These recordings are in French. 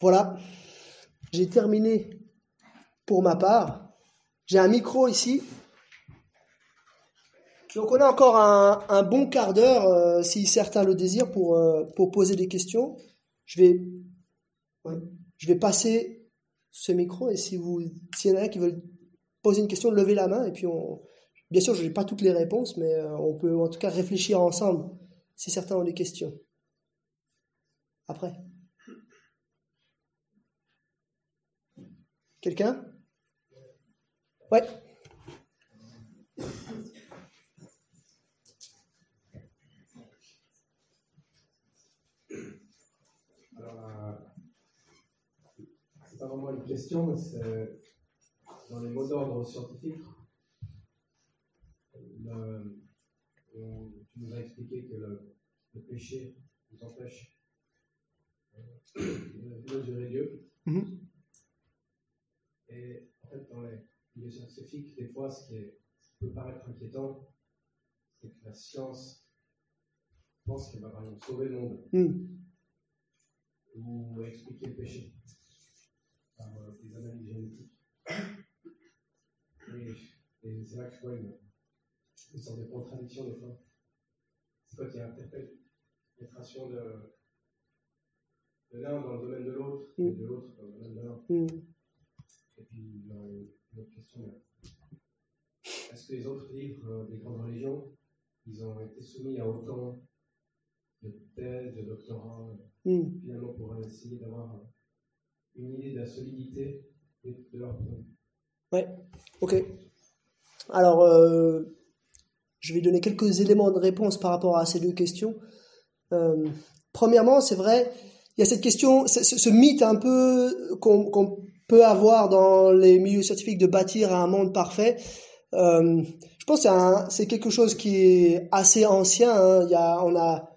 Voilà, j'ai terminé pour ma part. J'ai un micro ici. Donc on a encore un, bon quart d'heure, euh, si certains le désirent, pour, euh, poser des questions. Je vais, je vais passer ce micro et si vous, s'il y en a qui veulent poser une question, levez la main et puis on, bien sûr, je n'ai pas toutes les réponses, mais euh, on peut en tout cas réfléchir ensemble si certains ont des questions. Après. Quelqu'un? Ouais. c'est pas vraiment une question, mais c'est dans les mots d'ordre scientifiques. tu nous as expliqué que le, péché nous empêche euh, de mesurer Dieu. Mm-hmm. Et en fait, dans les milieux scientifiques, des fois, ce qui, est, peut paraître inquiétant, c'est que la science pense qu'elle va par exemple sauver le monde mm. ou expliquer le péché par euh, des analyses génétiques. Et, c'est là que je vois une, sorte de contradiction des fois. C'est quoi qui l'interprétation de, de l'un dans le domaine de l'autre, et de l'autre dans le domaine de l'un. Mm. Et puis, il y a une autre question. Est-ce que les autres livres euh, des grandes religions, ils ont été soumis à autant de thèses, de doctorats, mm. finalement pour essayer d'avoir une idée de la solidité de leur. Ouais, ok. Alors, euh, je vais donner quelques éléments de réponse par rapport à ces deux questions. Euh, premièrement, c'est vrai, il y a cette question, ce, mythe un peu qu'on peut avoir dans les milieux scientifiques de bâtir un monde parfait. Euh, je pense que c'est quelque chose qui est assez ancien. Hein. Il y a, on a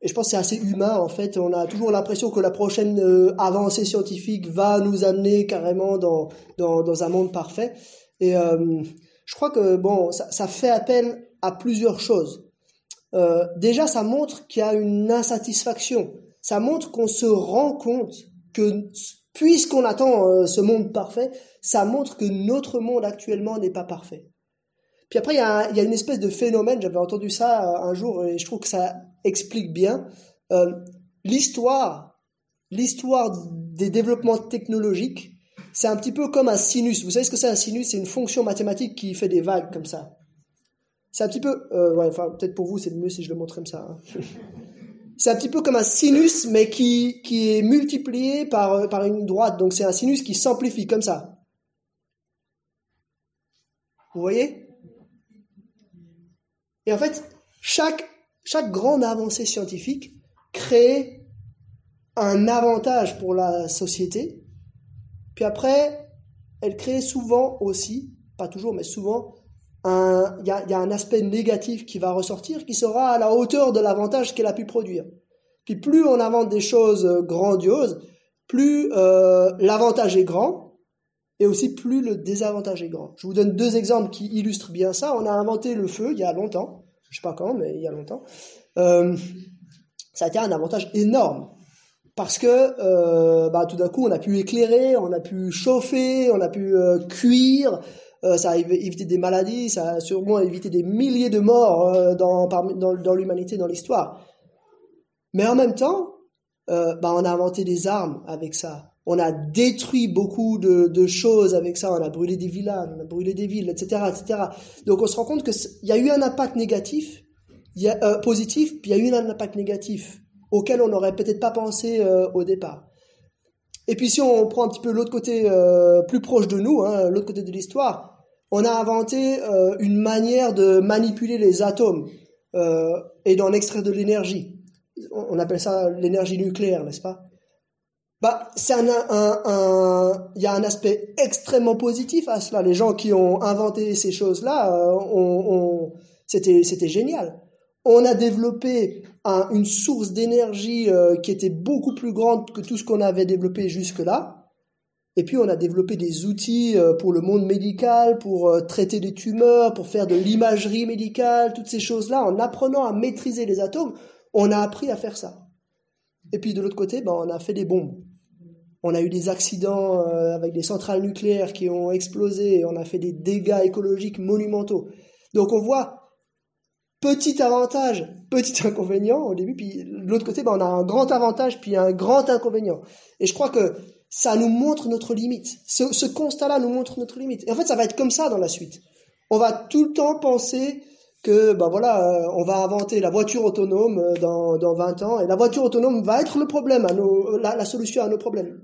et je pense que c'est assez humain en fait. On a toujours l'impression que la prochaine euh, avancée scientifique va nous amener carrément dans, dans, dans un monde parfait. Et euh, je crois que bon, ça, ça, fait appel à plusieurs choses. Euh, déjà, ça montre qu'il y a une insatisfaction. Ça montre qu'on se rend compte que puisqu'on attend euh, ce monde parfait, ça montre que notre monde actuellement n'est pas parfait. Puis après, il y, a, une espèce de phénomène, j'avais entendu ça euh, un jour et je trouve que ça explique bien euh, l'histoire, l'histoire des développements technologiques. C'est un petit peu comme un sinus. Vous savez ce que c'est un sinus? C'est une fonction mathématique qui fait des vagues comme ça. C'est un petit peu, enfin peut-être pour vous c'est mieux si je le montre comme ça. Hein. c'est un petit peu comme un sinus, mais qui, qui est multiplié par, par une droite. Donc c'est un sinus qui s'amplifie comme ça. Vous voyez? Et en fait, chaque, chaque grande avancée scientifique crée un avantage pour la société. Puis après, elle crée souvent aussi, pas toujours, mais souvent, il y a, un aspect négatif qui va ressortir, qui sera à la hauteur de l'avantage qu'elle a pu produire. Puis plus on invente des choses grandioses, plus euh, l'avantage est grand, et aussi plus le désavantage est grand. Je vous donne deux exemples qui illustrent bien ça. On a inventé le feu il y a longtemps, je sais pas quand, mais il y a longtemps. Euh, ça a été un avantage énorme parce que euh, bah, tout d'un coup on a pu éclairer, on a pu chauffer, on a pu euh, ça a évité des maladies, ça a sûrement évité des milliers de morts dans, dans, l'humanité, dans l'histoire. Mais en même temps, bah, on a inventé des armes avec ça on a détruit beaucoup de, choses avec ça, on a brûlé des villages, on a brûlé des villes, etc., etc. Donc on se rend compte qu'il y a eu un impact négatif, euh, positif, puis il y a eu un impact négatif auquel on n'aurait peut-être pas pensé euh, au départ. Et puis si on prend un petit peu l'autre côté euh, plus proche de nous, hein, l'autre côté de l'histoire, on a inventé une manière de manipuler les atomes et d'en extraire de l'énergie. On appelle ça l'énergie nucléaire, n'est-ce pas? Bah, c'est un, un, un, il y a un aspect extrêmement positif à cela. Les gens qui ont inventé ces choses-là, euh, c'était, c'était génial. On a développé un, une source d'énergie euh, qui était beaucoup plus grande que tout ce qu'on avait développé jusque-là. Et puis on a développé des outils euh, pour le monde médical, pour traiter des tumeurs, pour faire de l'imagerie médicale, toutes ces choses-là. En apprenant à maîtriser les atomes, on a appris à faire ça. Et puis de l'autre côté, ben, on a fait des bombes. on a eu des accidents euh, avec des centrales nucléaires qui ont explosé, on a fait des dégâts écologiques monumentaux. Donc on voit petit avantage, petit inconvénient au début, puis de l'autre côté, ben, on a un grand avantage, puis un grand inconvénient. Et je crois que ça nous montre notre limite. Ce, constat-là nous montre notre limite. Et en fait, ça va être comme ça dans la suite. On va tout le temps penser que ben voilà, euh, on va inventer la voiture autonome euh, dans, dans 20 ans, et la voiture autonome va être le problème, à nos, la, solution à nos problèmes.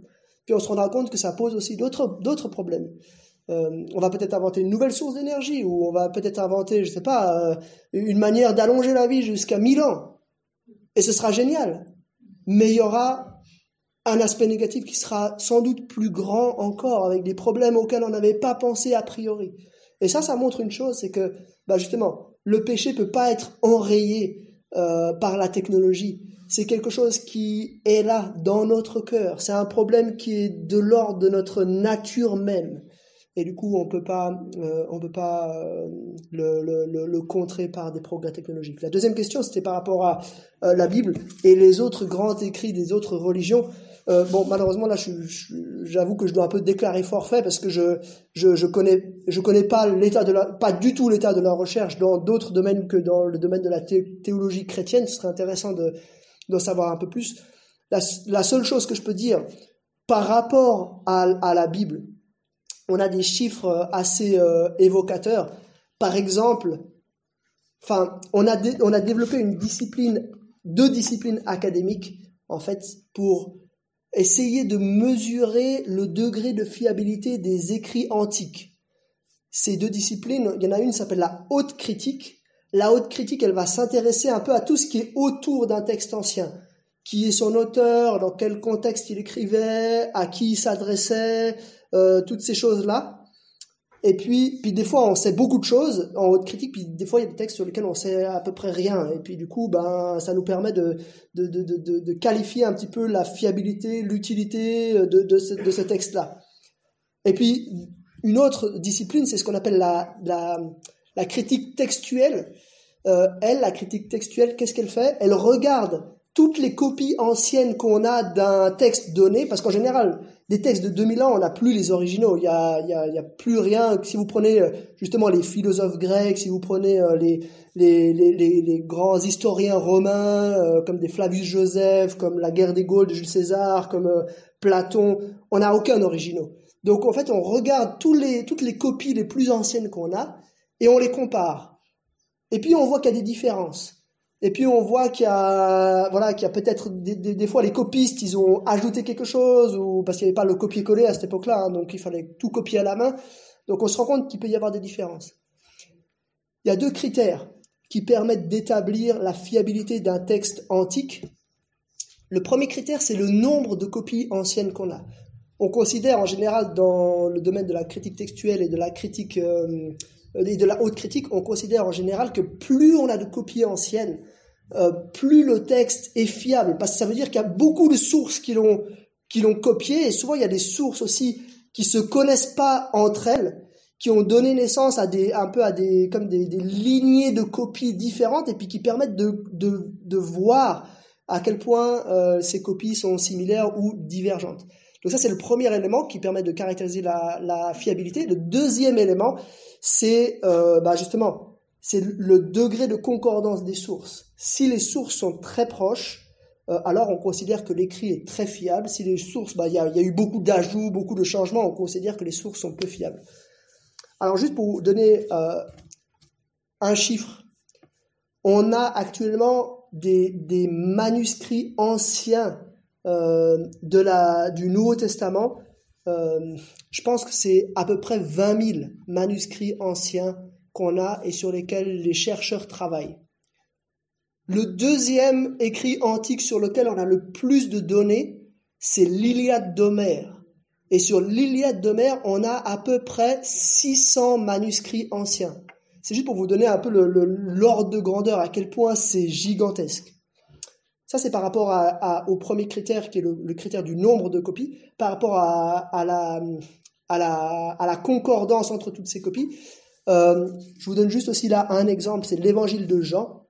Puis on se rendra compte que ça pose aussi d'autres problèmes. Euh, on va peut-être inventer une nouvelle source d'énergie, ou on va peut-être inventer, je sais pas, une manière d'allonger la vie jusqu'à 1000 ans. Et ce sera génial. Mais il y aura un aspect négatif qui sera sans doute plus grand encore, avec des problèmes auxquels on n'avait pas pensé a priori. Et ça, ça montre une chose, c'est que, bah justement, le péché peut pas être enrayé euh, par la technologie. C'est quelque chose qui est là dans notre cœur. C'est un problème qui est de l'ordre de notre nature même et du coup on peut pas euh, on peut pas euh, le, le, le, contrer par des progrès technologiques. La deuxième question c'était par rapport à euh, la Bible et les autres grands écrits des autres religions. Bon malheureusement là j'avoue que je dois un peu déclarer forfait parce que je je, je connais je connais pas l'état de la pas du tout l'état de la recherche dans d'autres domaines que dans le domaine de la théologie chrétienne. Ce serait intéressant de d'en savoir un peu plus. La, seule chose que je peux dire par rapport à, à la Bible on a des chiffres euh, assez euh, évocateurs. Par exemple, enfin, on a, on a développé une discipline, deux disciplines académiques, en fait, pour essayer de mesurer le degré de fiabilité des écrits antiques. Ces deux disciplines, il y en a une s'appelle la haute critique. La haute critique, elle va s'intéresser un peu à tout ce qui est autour d'un texte ancien. Qui est son auteur, dans quel contexte il écrivait, à qui il s'adressait, euh, toutes ces choses-là. Et puis, puis des fois, on sait beaucoup de choses en haute critique, puis des fois, il y a des textes sur lesquels on sait à peu près rien. Et puis, du coup, ben, ça nous permet de, de, de, de, de qualifier un petit peu la fiabilité, l'utilité de, de de ce texte-là. Et puis, une autre discipline, c'est ce qu'on appelle la, la, la critique textuelle. Euh, elle, la critique textuelle, qu'est-ce qu'elle fait? Elle regarde toutes les copies anciennes qu'on a d'un texte donné, parce qu'en général, des textes de 2000 ans, on n'a plus les originaux. Il y a, y, a, plus rien. Si vous prenez euh, justement les philosophes grecs, si vous prenez euh, les, les, grands historiens romains, euh, comme des Flavius Joseph, comme la guerre des Gaules de Jules César, comme Platon, on n'a aucun originaux. Donc en fait, on regarde toutes les copies les plus anciennes qu'on a et on les compare. Et puis on voit qu'il y a des différences. Et puis on voit qu'il y a, voilà, qu'il y a peut-être des, des, fois les copistes, ils ont ajouté quelque chose ou parce qu'il n'y avait pas le copier-coller à cette époque-là, hein, donc il fallait tout copier à la main. Donc on se rend compte qu'il peut y avoir des différences. Il y a deux critères qui permettent d'établir la fiabilité d'un texte antique. Le premier critère, c'est le nombre de copies anciennes qu'on a. On considère en général dans le domaine de la critique textuelle et de la critique euh, et de la haute critique, on considère en général que plus on a de copies anciennes, euh, plus le texte est fiable, parce que ça veut dire qu'il y a beaucoup de sources qui l'ont qui l'ont copié, et souvent il y a des sources aussi qui se connaissent pas entre elles, qui ont donné naissance à des un peu à des comme des, des lignées de copies différentes, et puis qui permettent de de, de voir à quel point euh, ces copies sont similaires ou divergentes. Donc ça c'est le premier élément qui permet de caractériser la, fiabilité. Le deuxième élément, c'est euh, bah justement c'est le degré de concordance des sources. Si les sources sont très proches, euh, alors on considère que l'écrit est très fiable. Si les sources, bah, il y, a, y a eu beaucoup d'ajouts, beaucoup de changements, on considère que les sources sont peu fiables. Alors juste pour vous donner euh, un chiffre, on a actuellement des, manuscrits anciens de la, du Nouveau Testament. Euh, je pense que c'est à peu près 20 000 manuscrits anciens qu'on a et sur lesquels les chercheurs travaillent. Le deuxième écrit antique sur lequel on a le plus de données, c'est l'Iliade d'Homère. Et sur l'Iliade d'Homère, on a à peu près 600 manuscrits anciens. C'est juste pour vous donner un peu l'ordre de grandeur, à quel point c'est gigantesque. Ça, c'est par rapport au premier critère, qui est le, critère du nombre de copies, par rapport à, la, concordance entre toutes ces copies. Euh, je vous donne juste aussi là un exemple, c'est l'évangile de Jean.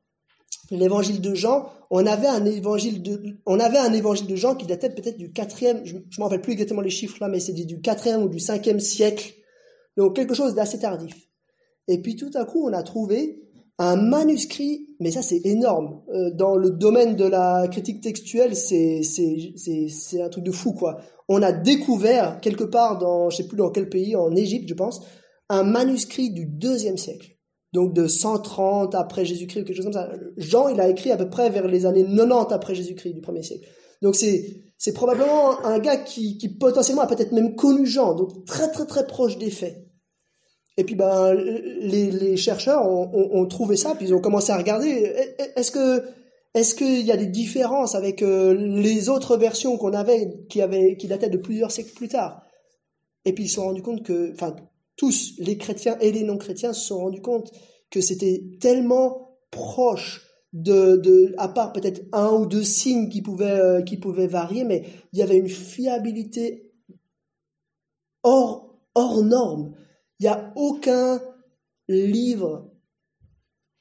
L'évangile de Jean, on avait un évangile de, on avait un évangile de Jean qui datait peut-être du quatrième, je, je m'en rappelle plus exactement les chiffres là, mais c'est du quatrième ou du cinquième siècle. Donc quelque chose d'assez tardif. Et puis tout à coup, on a trouvé un manuscrit, mais ça c'est énorme. Euh, dans le domaine de la critique textuelle, c'est c'est un truc de fou quoi. On a découvert quelque part dans, je sais plus dans quel pays, en Égypte je pense, un manuscrit du deuxième siècle donc de 130 après Jésus-Christ ou quelque chose comme ça. Jean, il a écrit à peu près vers les années 90 après Jésus-Christ du premier siècle. Donc c'est c'est probablement un gars qui, qui potentiellement a peut-être même connu Jean, donc très très très proche des faits. Et puis ben les, chercheurs ont, trouvé ça, puis ils ont commencé à regarder. Est-ce que est-ce qu'il y a des différences avec euh, les autres versions qu'on avait qui avaient qui dataient de plusieurs siècles plus tard? Et puis ils se sont rendus compte que, enfin tous, les chrétiens et les non-chrétiens, se sont rendus compte que c'était tellement proche de, de, à part peut-être un ou deux signes qui pouvaient, euh, qui pouvaient varier, mais il y avait une fiabilité hors, hors norme. Il n'y a aucun livre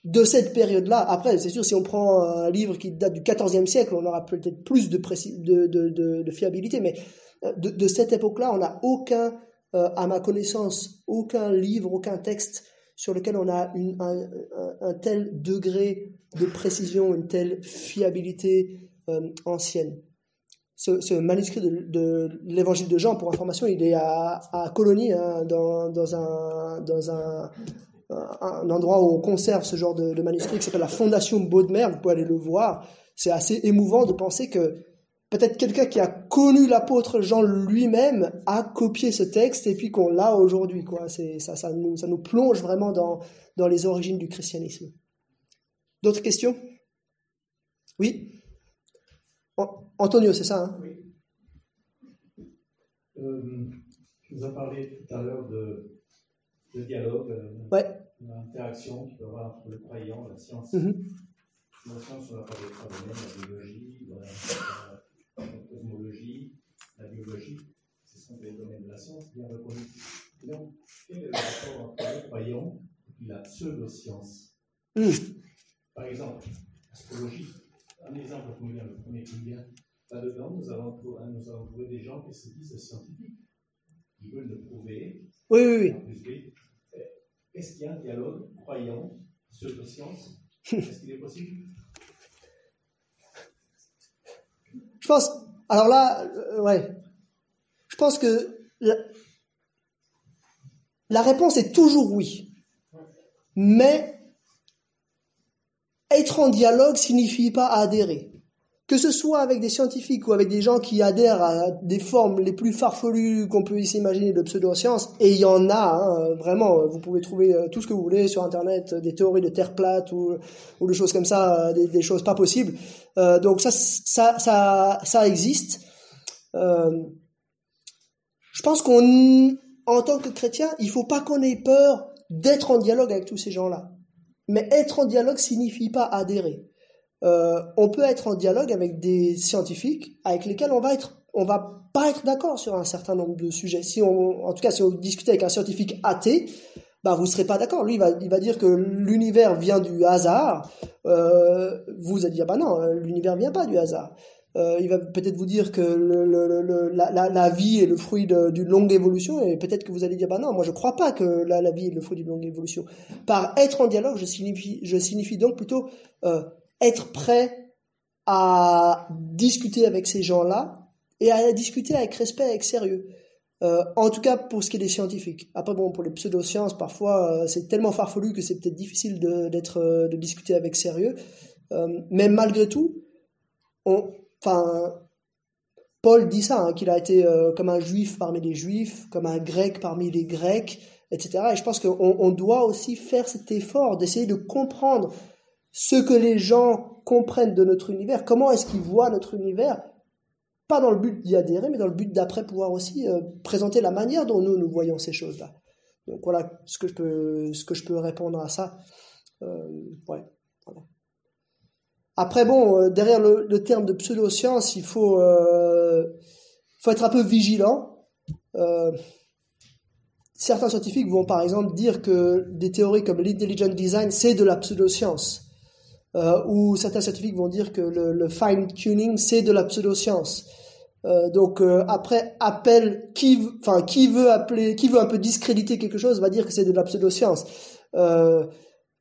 de cette période-là. Après, c'est sûr, si on prend un livre qui date du XIVe siècle, on aura peut-être plus de, de, fiabilité, mais euh, de, cette époque-là, on n'a aucun euh, à ma connaissance, aucun livre, aucun texte sur lequel on a un, tel degré de précision, une telle fiabilité euh, ancienne. Ce, manuscrit de, l'évangile de Jean, pour information, il est à, à Colonie, hein, dans, un, endroit où on conserve ce genre de, manuscrit qui s'appelle la Fondation Baudemer. Vous pouvez aller le voir. C'est assez émouvant de penser que peut-être quelqu'un qui a connu l'apôtre Jean lui-même a copié ce texte et puis qu'on l'a aujourd'hui. Ça, nous, plonge vraiment dans les origines du christianisme. D'autres questions? Oui? Antonio, c'est ça hein? Oui. Euh, tu nous as parlé tout à l'heure de, de dialogue, euh, ouais. d'interaction qu'il peut y avoir entre le croyant, la science. Mm-hmm. La science, on a parlé de la biologie, la, la cosmologie, la biologie, ce sont des domaines de la science bien reconnus. donc, quel est le rapport entre le croyant et la pseudo-science? Mmh. Par exemple, l'astrologie, un exemple vient, le premier qui vient, là-dedans, nous avons, nous avons trouvé des gens qui se disent scientifiques, qui veulent le prouver. Oui, oui, oui. Est-ce qu'il y a un dialogue croyant, pseudo-science Est-ce qu'il est possible? Je pense, alors là, euh, ouais, je pense que la, la réponse est toujours oui. Mais être en dialogue signifie pas adhérer que ce soit avec des scientifiques ou avec des gens qui adhèrent à des formes les plus farfelues qu'on peut imaginer de pseudo-science, et il y en a, hein, vraiment, vous pouvez trouver euh, tout ce que vous voulez sur Internet, des théories de Terre plate ou, ou des choses comme ça, euh, des, choses pas possibles. Euh, donc ça, ça, existe. Euh, je pense qu'on, en tant que chrétien, il faut pas qu'on ait peur d'être en dialogue avec tous ces gens-là. Mais être en dialogue signifie pas adhérer. Euh, on peut être en dialogue avec des scientifiques avec lesquels on va être, on va pas être d'accord sur un certain nombre de sujets. Si on, en tout cas, si on discute avec un scientifique athée, bah vous serez pas d'accord. Lui, il va, il va dire que l'univers vient du hasard. Euh, vous allez dire bah non, l'univers vient pas du hasard. Euh, il va peut-être vous dire que la, vie est le fruit d'une longue évolution et peut-être que vous allez dire bah non moi je crois pas que la, vie est le fruit d'une longue évolution par être en dialogue je signifie donc plutôt euh, être prêt à discuter avec ces gens-là et à discuter avec respect, avec sérieux. Euh, en tout cas pour ce qui est des scientifiques. Après bon, pour les pseudosciences, parfois c'est tellement farfelu que c'est peut-être difficile de, de discuter avec sérieux. mais malgré tout, enfin, Paul dit ça, hein, qu'il a été comme un juif parmi les juifs, comme un grec parmi les grecs, etc. Et je pense qu'on on doit aussi faire cet effort d'essayer de comprendre ce que les gens comprennent de notre univers, comment est-ce qu'ils voient notre univers, pas dans le but d'y adhérer, mais dans le but d'après pouvoir aussi euh, présenter la manière dont nous, nous voyons ces choses-là. Donc voilà ce que je peux, ce que je peux répondre à ça. Euh, ouais. Après, bon, euh, derrière le, terme de pseudo-science, il faut, euh, faut être un peu vigilant. Euh, certains scientifiques vont par exemple dire que des théories comme l'intelligent design, c'est de la pseudo-science. ou certains scientifiques vont dire que le, le fine-tuning, c'est de la pseudoscience. Donc après appel qui enfin qui veut appeler qui veut un peu discréditer quelque chose va dire que c'est de la pseudoscience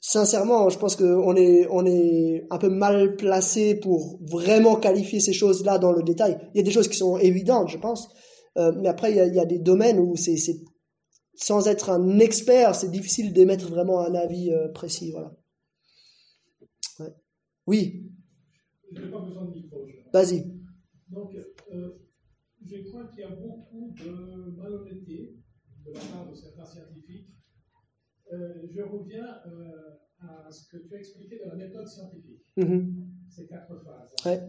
sincèrement je pense que on est on est un peu mal placé pour vraiment qualifier ces choses là dans le détail il y a des choses qui sont évidentes je pense euh, mais après il y a, il y a des domaines où c'est c'est sans être un expert c'est difficile d'émettre vraiment un avis euh, précis voilà ouais. oui Je n'ai pas besoin de micro. vas-y Donc, euh, je crois qu'il y a beaucoup de malhonnêteté de la part de certains scientifiques. Euh, je reviens euh, à ce que tu as expliqué de la méthode scientifique, Mhm. ces quatre phases. Ouais.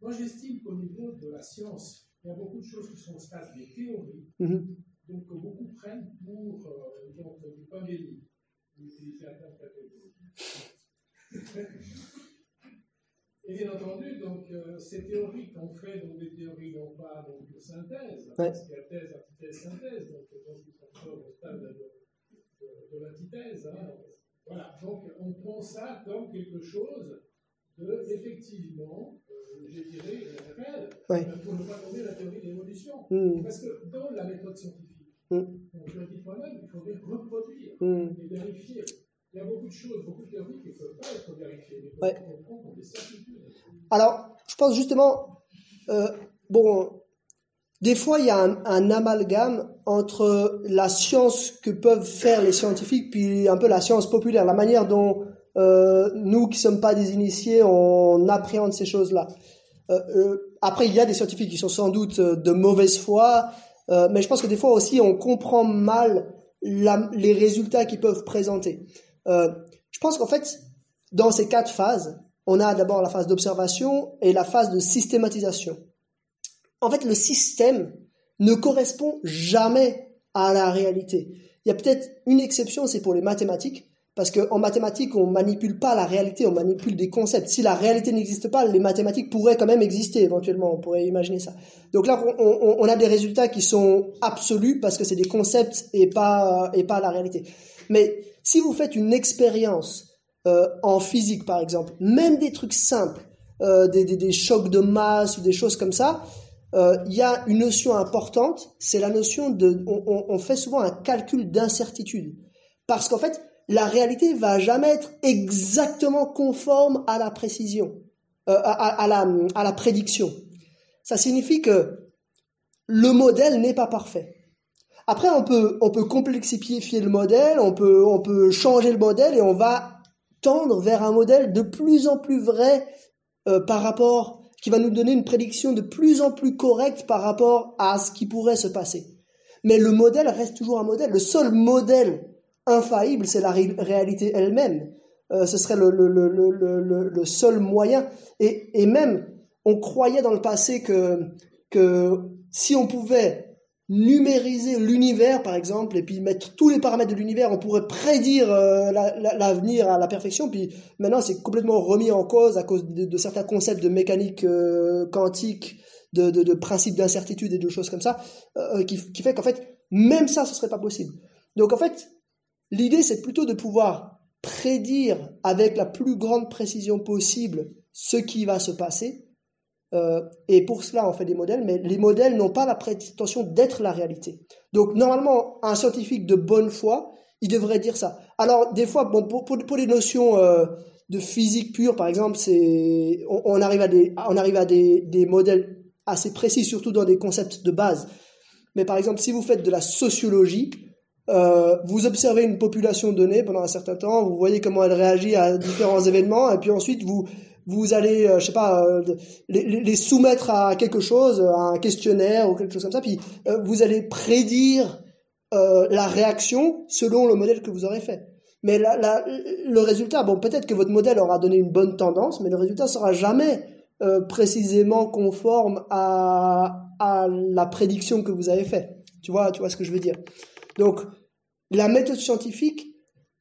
Moi, j'estime qu'au niveau de la science, il y a beaucoup de choses qui sont au stade des théories, Mhm. donc que beaucoup prennent pour euh, donc, du un terme catégorie. Et bien entendu, donc, euh, ces théories qu'on fait, donc des théories non pas donc, de synthèse, Ouais. parce qu'il y a thèse, antithèse, synthèse, donc, donc ils sont encore au stade de, de, de l'antithèse. hein. Voilà, donc on prend ça comme quelque chose de, effectivement, euh, je dirais, réel, Ouais. euh, pour ne pas tomber la théorie de l'évolution. Mhm. Parce que dans la méthode scientifique, Mm. donc je le dis moi-même, il faudrait reproduire Mhm. et vérifier. Il y a beaucoup de choses, beaucoup de théories qui ne peuvent pas être vérifiées, mais Ouais. qu'on prend des certitudes. Alors, je pense justement, euh, bon, des fois il y a un, un amalgame entre la science que peuvent faire les scientifiques, puis un peu la science populaire, la manière dont euh, nous qui sommes pas des initiés, on appréhende ces choses-là. Euh, euh, après, il y a des scientifiques qui sont sans doute euh, de mauvaise foi, euh, mais je pense que des fois aussi on comprend mal la- les résultats qu'ils peuvent présenter. Euh, je pense qu'en fait, dans ces quatre phases, on a d'abord la phase d'observation et la phase de systématisation. En fait, le système ne correspond jamais à la réalité. Il y a peut-être une exception, c'est pour les mathématiques, parce qu'en mathématiques, on manipule pas la réalité, on manipule des concepts. Si la réalité n'existe pas, les mathématiques pourraient quand même exister éventuellement, on pourrait imaginer ça. Donc là, on a des résultats qui sont absolus parce que c'est des concepts et pas, et pas la réalité. Mais si vous faites une expérience euh, en physique, par exemple, même des trucs simples, euh, des, des, des chocs de masse ou des choses comme ça, euh, il y a une notion importante, c'est la notion de, on, fait souvent un calcul d'incertitude, parce qu'en fait, la réalité va jamais être exactement conforme à la précision, euh, à la, à la prédiction. Ça signifie que le modèle n'est pas parfait. Après, on peut, on peut complexifier le modèle, on peut, on peut changer le modèle et on va tendre vers un modèle de plus en plus vrai euh, par rapport, qui va nous donner une prédiction de plus en plus correcte par rapport à ce qui pourrait se passer. Mais le modèle reste toujours un modèle. Le seul modèle infaillible, c'est la ré- réalité elle-même. Euh, ce serait le, le, le, le seul moyen. Et, et même, on croyait dans le passé que, que si on pouvait numériser l'univers, par exemple, et puis mettre tous les paramètres de l'univers, on pourrait prédire euh, la- la- l'avenir à la perfection. Puis maintenant, c'est complètement remis en cause à cause de, certains concepts de mécanique euh, quantique, de, de, de principes d'incertitude et de choses comme ça, euh, qui, qui fait qu'en fait, même ça, ce serait pas possible. Donc en fait, l'idée, c'est plutôt de pouvoir prédire avec la plus grande précision possible ce qui va se passer. Euh, et pour cela, on fait des modèles, mais les modèles n'ont pas la prétention d'être la réalité. Donc, normalement, un scientifique de bonne foi, il devrait dire ça. Alors, des fois, bon, pour, les notions euh, de physique pure, par exemple, c'est, on, on arrive à des, on arrive à des, des modèles assez précis, surtout dans des concepts de base. Mais par exemple, si vous faites de la sociologie, euh, vous observez une population donnée pendant un certain temps, vous voyez comment elle réagit à différents événements, et puis ensuite vous vous allez, euh, je sais pas, euh, les, soumettre à quelque chose, à un questionnaire ou quelque chose comme ça, puis euh, vous allez prédire la réaction selon le modèle que vous aurez fait. Mais le résultat, bon, peut-être que votre modèle aura donné une bonne tendance, mais le résultat sera jamais précisément conforme à, à la prédiction que vous avez faite. Tu vois, tu vois ce que je veux dire. Donc, la méthode scientifique,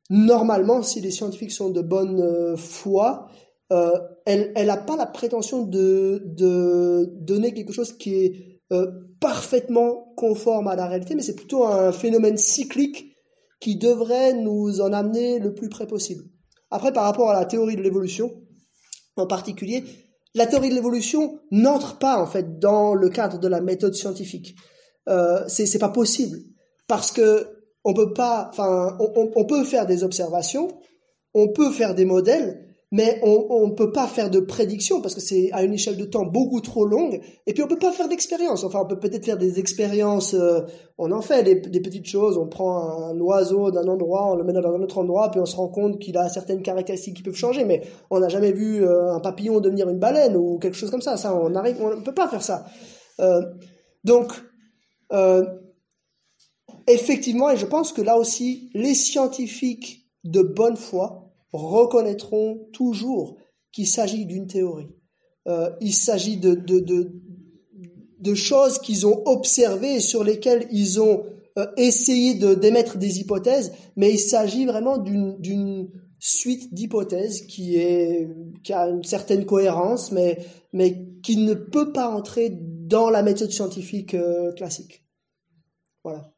normalement, si les scientifiques sont de bonne foi, euh, elle elle n'a pas la prétention de, de donner quelque chose qui est euh, parfaitement conforme à la réalité, mais c'est plutôt un phénomène cyclique qui devrait nous en amener le plus près possible. Après, par rapport à la théorie de l'évolution, en particulier, la théorie de l'évolution n'entre pas en fait dans le cadre de la méthode scientifique. Euh, c'est pas possible parce que on peut pas, enfin, on, on, peut faire des observations, on peut faire des modèles, mais on ne peut pas faire de prédiction parce que c'est à une échelle de temps beaucoup trop longue. Et puis on peut pas faire d'expérience. Enfin, on peut peut-être faire des expériences. Euh, on en fait des, petites choses. On prend un oiseau d'un endroit, on le met dans un autre endroit, puis on se rend compte qu'il a certaines caractéristiques qui peuvent changer. Mais on n'a jamais vu euh, un papillon devenir une baleine ou quelque chose comme ça. Ça, on arrive, on ne peut pas faire ça. Euh, donc, effectivement, et je pense que là aussi, les scientifiques de bonne foi reconnaîtront toujours qu'il s'agit d'une théorie. Euh, il s'agit de, de, de, choses qu'ils ont observées et sur lesquelles ils ont euh, essayé d'émettre des hypothèses, mais il s'agit vraiment d'une suite d'hypothèses qui qui a une certaine cohérence, mais mais qui ne peut pas entrer dans la méthode scientifique euh, classique. Voilà.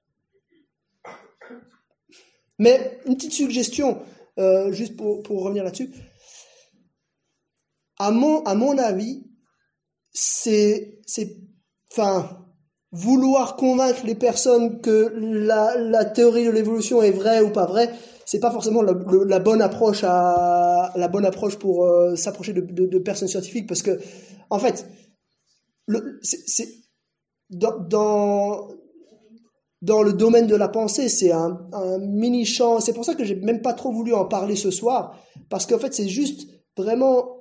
Mais une petite suggestion, euh, juste pour, pour revenir là-dessus. À mon, à mon avis, c'est, c'est, enfin, vouloir convaincre les personnes que la, la théorie de l'évolution est vraie ou pas vraie, c'est pas forcément la, bonne approche à la bonne approche pour euh, s'approcher de, de, personnes scientifiques parce que en fait le, c'est, dans dans le domaine de la pensée, c'est un, mini champ. C'est pour ça que j'ai même pas trop voulu en parler ce soir, parce qu'en fait, c'est juste vraiment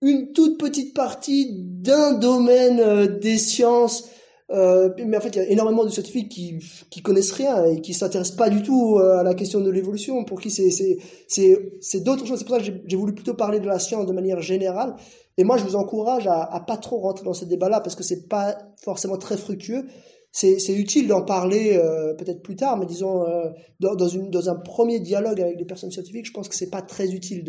une toute petite partie d'un domaine euh, des sciences. Euh, mais en fait, il y a énormément de scientifiques qui qui connaissent rien et qui s'intéressent pas du tout euh, à la question de l'évolution. Pour qui c'est c'est c'est c'est d'autres choses. C'est pour ça que j'ai voulu plutôt parler de la science de manière générale. Et moi, je vous encourage à, à pas trop rentrer dans ce débat-là parce que c'est pas forcément très fructueux c'est utile d'en parler euh, peut-être plus tard, mais disons euh, dans, dans, une, dans un premier dialogue avec des personnes scientifiques, je pense que c'est pas très utile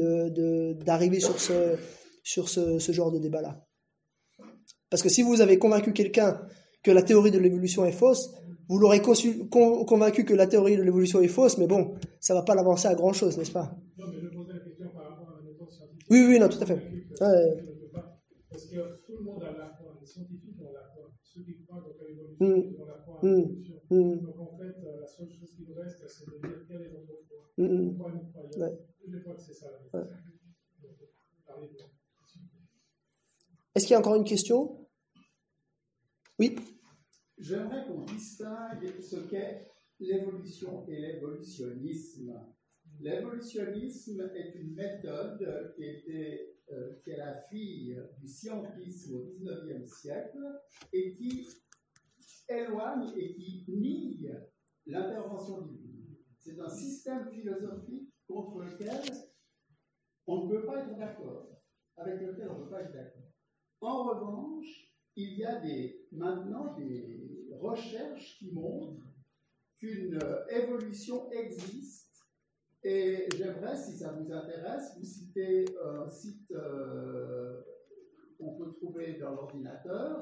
d'arriver de, sur ce sur ce, ce genre de débat-là. Parce que si vous avez convaincu quelqu'un que la théorie de l'évolution est fausse, vous l'aurez convaincu que la théorie de l'évolution est fausse, mais bon, ça va pas l'avancer à grand chose, n'est-ce pas? Non, mais je posais la question par rapport à la méthode scientifique. Oui, oui, non, tout à fait. Ouais. Parce que tout le monde a la foi, les scientifiques ont la foi. Ceux qui à l'évolution, mm. la foi à l'évolution. Mm. Donc en fait, euh, la seule chose qui nous reste, c'est de dire quelle est notre foi. Mm. Pourquoi nous croyons ouais. Je crois que c'est ça. Ouais. Est-ce qu'il y a encore une question? Oui J'aimerais qu'on distingue ce qu'est l'évolution et l'évolutionnisme. L'évolutionnisme est une méthode qui était euh, qui est la fille du scientisme au XIXe siècle et qui éloigne et qui nie l'intervention divine. C'est un système philosophique contre lequel on ne peut pas être d'accord, avec lequel on ne peut pas être d'accord. En revanche, il y a des, maintenant des recherches qui montrent qu'une évolution existe et j'aimerais, si ça vous intéresse, vous citer un site euh, qu'on peut trouver dans l'ordinateur,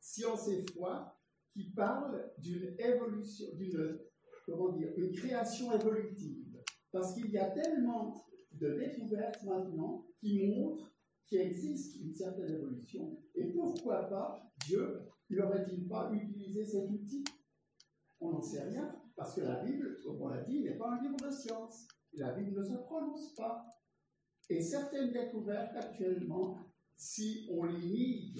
Science et foi, qui parle d'une évolution, d'une comment dire, une création évolutive. Parce qu'il y a tellement de découvertes maintenant qui montrent qu'il existe une certaine évolution. Et pourquoi pas Dieu n'aurait-il pas utilisé cet outil? On n'en sait rien. Parce que la Bible, comme on l'a dit, n'est pas un livre de science. La Bible ne se prononce pas. Et certaines découvertes actuellement, si on les nie,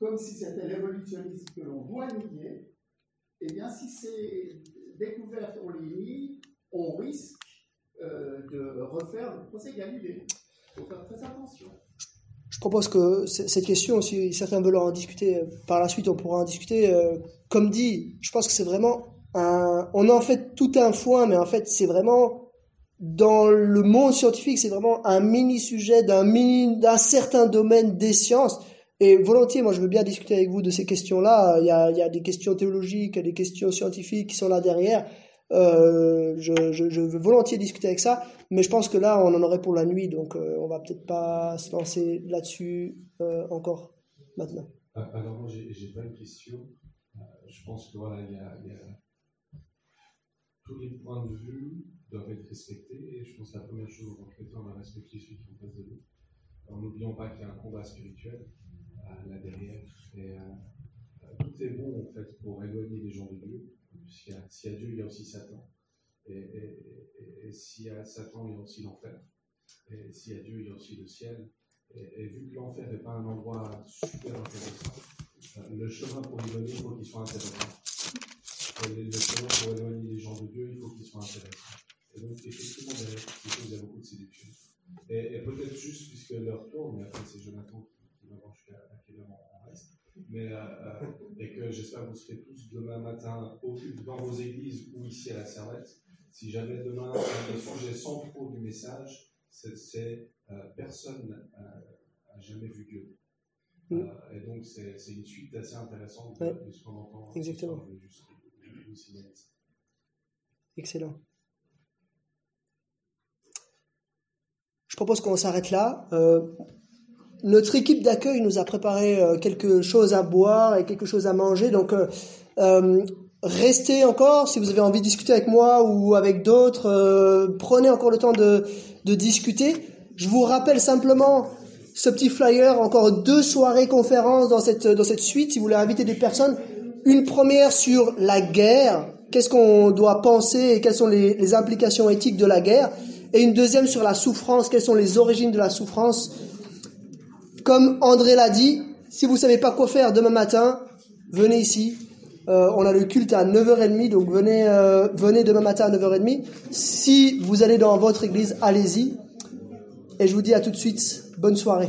comme si c'était l'évolutionnisme que l'on doit nier, eh bien, si ces découvertes, on les on risque euh, de refaire le procès Galilée. Il faut faire très attention. Je propose que cette question, si certains veulent en discuter euh, par la suite, on pourra en discuter. Euh, comme dit, je pense que c'est vraiment un. On en fait tout un foin, mais en fait, c'est vraiment dans le monde scientifique, c'est vraiment un mini sujet d'un mini d'un certain domaine des sciences. Et volontiers, moi, je veux bien discuter avec vous de ces questions-là. Il y a, des questions théologiques, il y a des questions scientifiques qui sont là derrière. Euh, je, veux volontiers discuter avec ça, mais je pense que là, on en aurait pour la nuit, donc euh, on va peut-être pas se lancer là-dessus euh, encore maintenant. Ah, alors moi, j'ai pas une question. Euh, je pense que voilà, il y a, tous les points de vue doivent être respectés. Et je pense que la première chose en tant que chrétien, on va respecter celui qui est en face de nous. Alors n'oublions pas qu'il y a un combat spirituel là derrière. Et euh, euh, tout est bon en fait pour éloigner les gens de Dieu. S'il y, a, Dieu, il y a aussi Satan. Et, et, s'il y a Satan, il y a aussi l'enfer. Et s'il y a Dieu, il y a aussi le ciel. Et, vu que l'enfer n'est pas un endroit super intéressant, le chemin pour venir, il faut qu'il soit intéressant. Et le chemin pour éloigner les gens de Dieu, il faut qu'il soit intéressant. Et donc, effectivement, derrière il y a beaucoup de séduction. Et, et peut-être juste, puisque l'heure tourne, mais après, c'est Jonathan qui, qui m'avance jusqu'à à quelle heure on reste. Mais, euh, euh, et que vous serez tous demain matin au, dans vos églises ou ici à la Servette. Si jamais demain, le sujet centraux du message, c'est euh, personne n'a jamais vu Dieu. Mm. Euh, et donc, c'est une suite assez intéressante de, ouais. de ce qu'on entend. Exactement. Excellent. Je propose qu'on s'arrête là. Euh, notre équipe d'accueil nous a préparé euh, quelque chose à boire et quelque chose à manger. Donc, euh, euh, restez encore si vous avez envie de discuter avec moi ou avec d'autres. Euh, prenez encore le temps de, discuter. Je vous rappelle simplement ce petit flyer, encore deux soirées conférences dans cette, dans cette suite, si vous voulez inviter des personnes. Une première sur la guerre, qu'est-ce qu'on doit penser et quelles sont les, implications éthiques de la guerre? Et une deuxième sur la souffrance, quelles sont les origines de la souffrance? Comme André l'a dit, si vous savez pas quoi faire demain matin, venez ici. Euh, on a le culte à 9h30, donc venez, euh, venez demain matin à 9h30. Si vous allez dans votre église, allez-y. Et je vous dis à tout de suite, bonne soirée.